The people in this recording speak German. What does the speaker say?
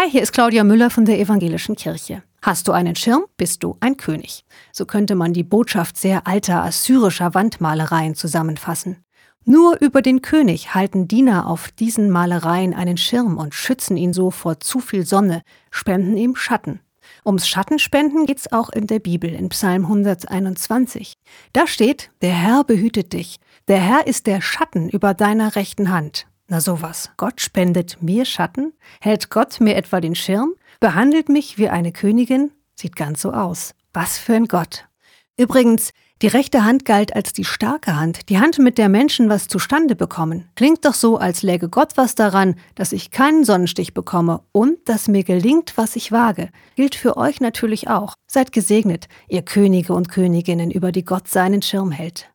Hi, hier ist Claudia Müller von der Evangelischen Kirche. Hast du einen Schirm, bist du ein König. So könnte man die Botschaft sehr alter assyrischer Wandmalereien zusammenfassen. Nur über den König halten Diener auf diesen Malereien einen Schirm und schützen ihn so vor zu viel Sonne, spenden ihm Schatten. Ums Schattenspenden geht's auch in der Bibel in Psalm 121. Da steht, der Herr behütet dich, der Herr ist der Schatten über deiner rechten Hand. Na sowas. Gott spendet mir Schatten? Hält Gott mir etwa den Schirm? Behandelt mich wie eine Königin? Sieht ganz so aus. Was für ein Gott. Übrigens, die rechte Hand galt als die starke Hand, die Hand, mit der Menschen was zustande bekommen. Klingt doch so, als läge Gott was daran, dass ich keinen Sonnenstich bekomme und dass mir gelingt, was ich wage. Gilt für euch natürlich auch. Seid gesegnet, ihr Könige und Königinnen, über die Gott seinen Schirm hält.